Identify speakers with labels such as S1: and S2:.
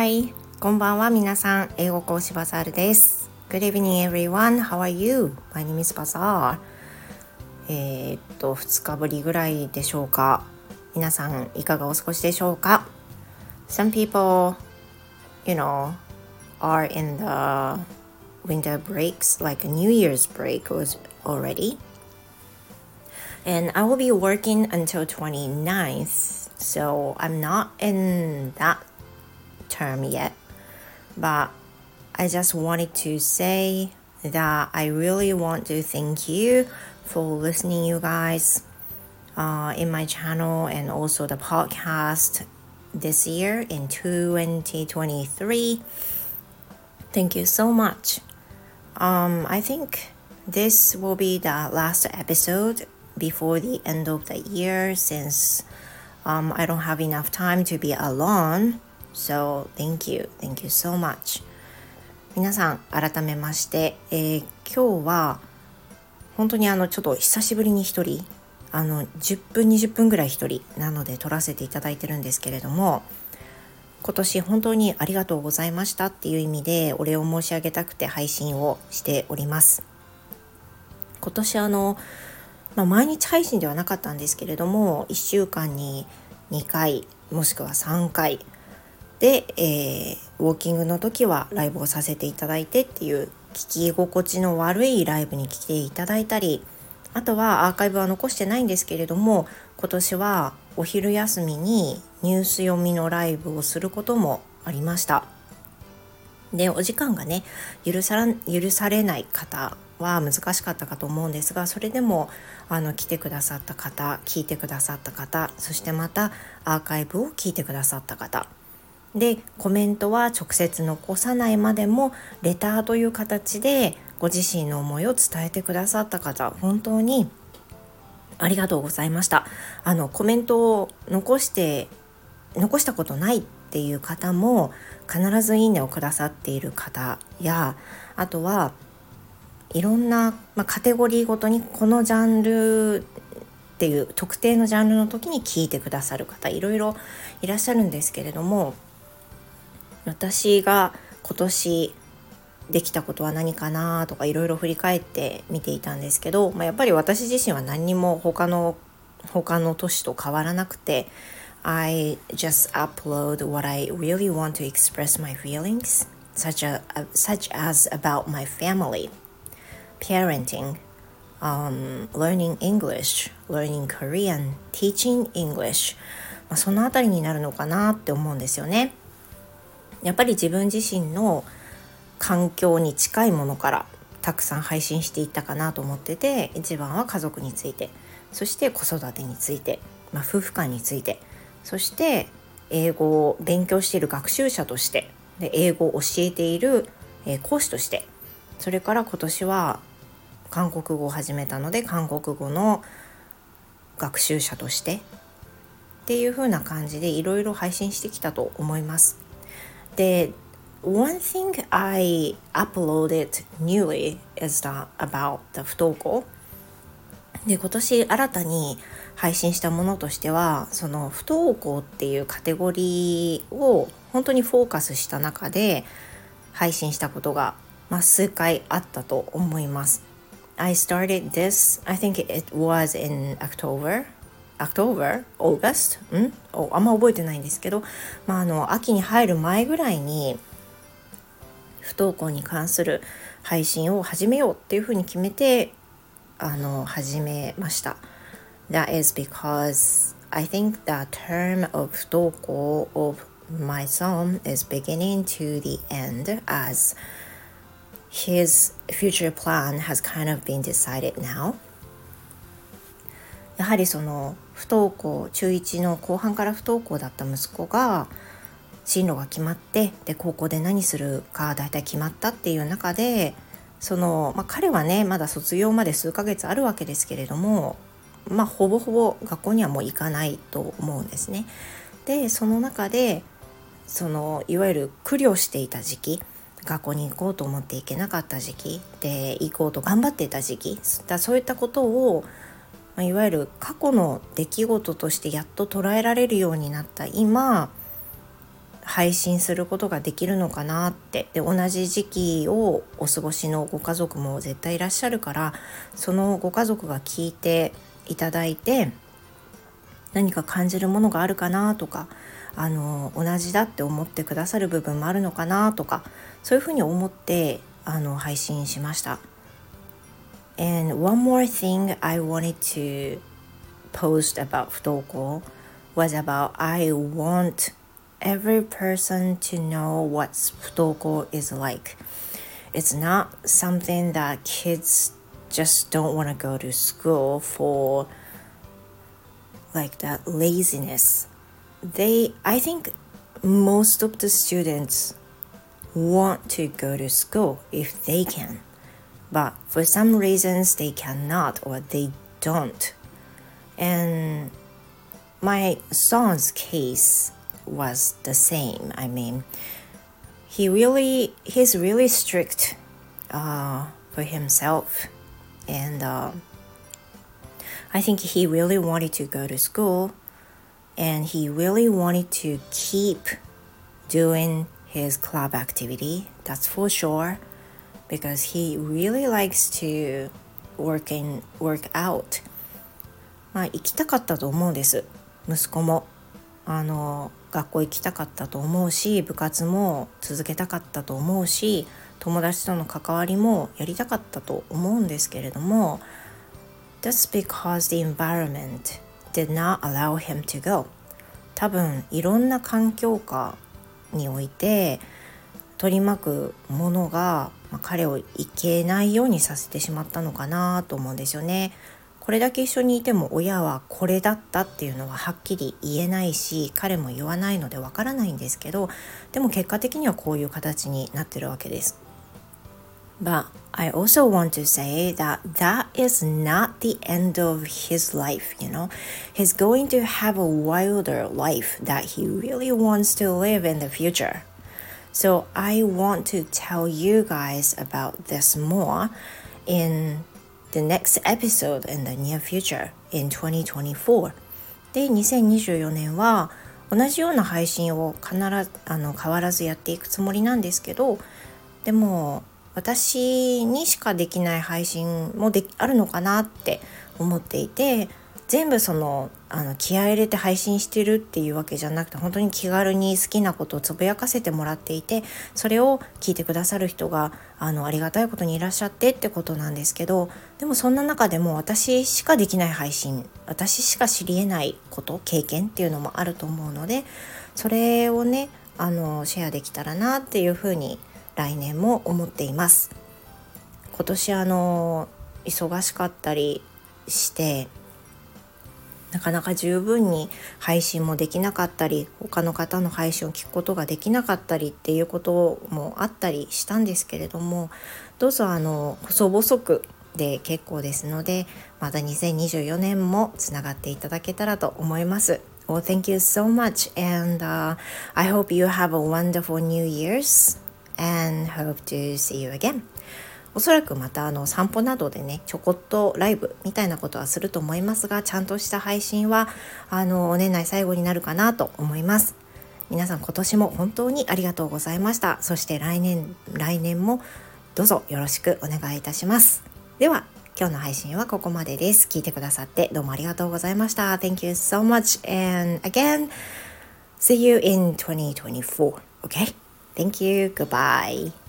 S1: Hi! こんばんは皆さん、英語講師バザールです。Good evening everyone, how are you? My name is Bazaar. えー、っと、2日ぶりぐらいでしょうか。皆さん、いかがお過ごしでしょうか Some people, you know, are in the winter breaks, like a New Year's break was already. And I will be working until 29th, so I'm not in that term yet. But I just wanted to say that I really want to thank you for listening, you guys, uh, in my channel and also the podcast this year in 2023. Thank you so much. Um, I think this will be the last episode before the end of the year since um, I don't have enough time to be alone. So thank you. Thank you so much. 皆さん改めまして、えー、今日は本当にあのちょっと久しぶりに一人あの10分20分ぐらい一人なので撮らせていただいてるんですけれども今年本当にありがとうございましたっていう意味でお礼を申し上げたくて配信をしております今年あの、まあ、毎日配信ではなかったんですけれども1週間に2回もしくは3回で、えー、ウォーキングの時はライブをさせていただいてっていう聞き心地の悪いライブに来ていただいたりあとはアーカイブは残してないんですけれども今年はお昼休みにニュース読みのライブをすることもありました。でお時間がね許さ許されない方は難しかったかと思うんですがそれでもあの来てくださった方聞いてくださった方そしてまたアーカイブを聞いてくださった方でコメントは直接残さないまでもレターという形でご自身の思いを伝えてくださった方本当にありがとうございました。あのコメントを残して残したことないっていう方も必ずいいねをくださっている方やあとはいろんな、まあ、カテゴリーごとにこのジャンルっていう特定のジャンルの時に聞いてくださる方いろいろいらっしゃるんですけれども私が今年できたことは何かなとかいろいろ振り返って見ていたんですけど、まあ、やっぱり私自身は何にも他の他の年と変わらなくて I just upload what I really want to express my feelings such, a, such as about my family, parenting, um, learning English, learning Korean, teaching English まあ、そのあたりになるのかなって思うんですよね。やっぱり自分自身の環境に近いものからたくさん配信していったかなと思ってて一番は家族についてそして子育てについて、まあ、夫婦間についてそして英語を勉強している学習者としてで英語を教えている、え講師としてそれから今年は韓国語を始めたので韓国語の学習者としてっていう風な感じでいろいろ配信してきたと思います。で One thing I uploaded newly is that about the 不登校で今年新たに配信したものとしてはその不登校っていうカテゴリーを本当にフォーカスした中で配信したことが、まあ、数回あったと思います。I started this, I think it was in October October? August? んあんま覚えてないんですけど、まあ、あの秋に入る前ぐらいに不登校に関する配信を始めようっていうふうに決めてあの始めました。That is because I think the term of 不登校 of my son is beginning to the end as his future plan has kind of been decided now. やはりその不登校中1の後半から不登校だった息子が進路が決まってで高校で何するか大体決まったっていう中でその、まあ、彼はねまだ卒業まで数ヶ月あるわけですけれどもまあほぼほぼ学校にはもう行かないと思うんですね。でその中でそのいわゆる苦慮していた時期学校に行こうと思って行けなかった時期で行こうと頑張っていた時期だそういったことを、まあ、いわゆる過去の出来事としてやっと捉えられるようになった今配信することができるのかなってで同じ時期をお過ごしのご家族も絶対いらっしゃるからそのご家族が聞いていただいて何か感じるものがあるかなとかあの同じだって思ってくださる部分もあるのかなとかそういうふうに思ってあの配信しました。And one more thing I wanted to post about futoko was about I want every person to know what futoko is like. It's not something that kids just don't want to go to school for like that laziness. They I think most of the students want to go to school if they can. But for some reasons they cannot or they don't. And my son's case was the same. I mean, he really he's really strict uh, for himself, and uh, I think he really wanted to go to school, and he really wanted to keep doing his club activity. That's for sure, because he really likes to work in work out. まあ行きたかったと思うんです。息子もあの学校行きたかったと思うし部活も続けたかったと思うし友達との関わりもやりたかったと思うんですけれども That's because the environment did not allow him to go 多分いろんな環境下において取り巻くものが、まあ、彼をいけないようにさせてしまったのかなと思うんですよね。これだけ一緒にいても親はこれだったっていうのははっきり言えないし彼も言わないのでわからないんですけどでも結果的にはこういう形になってるわけです。But I also want to say that that is not the end of his life, you know. He's going to have a wilder life that he really wants to live in the future. So I want to tell you guys about this more in the next episode in the near future in 2024で2024年は同じような配信を必ずあの変わらずやっていくつもりなんですけどでも私にしかできない配信もであるのかなって思っていて全部そのあの気合入れて配信してるっていうわけじゃなくて本当に気軽に好きなことをつぶやかせてもらっていてそれを聞いてくださる人があのありがたいことにいらっしゃってってことなんですけどでもそんな中でも私しかできない配信私しか知りえないこと経験っていうのもあると思うのでそれをねあのシェアできたらなっていうふうに来年も思っています。今年あの忙しかったりしてなかなか十分に配信もできなかったり他の方の配信を聞くことができなかったりっていうこともあったりしたんですけれどもどうぞあの細々くで結構ですのでまた2024年もつながっていただけたらと思います。Well, thank you so much and、uh, I hope you have a wonderful New Year's and hope to see you again. おそらくまたあの散歩などでねちょこっとライブみたいなことはすると思いますがちゃんとした配信はあの年内最後になるかなと思います。皆さん今年も本当にありがとうございました。そして来年来年もどうぞよろしくお願いいたします。では今日の配信はここまでです。聞いてくださってどうもありがとうございました。Thank you so much. And again see you in 2024 okay? Thank you. Goodbye.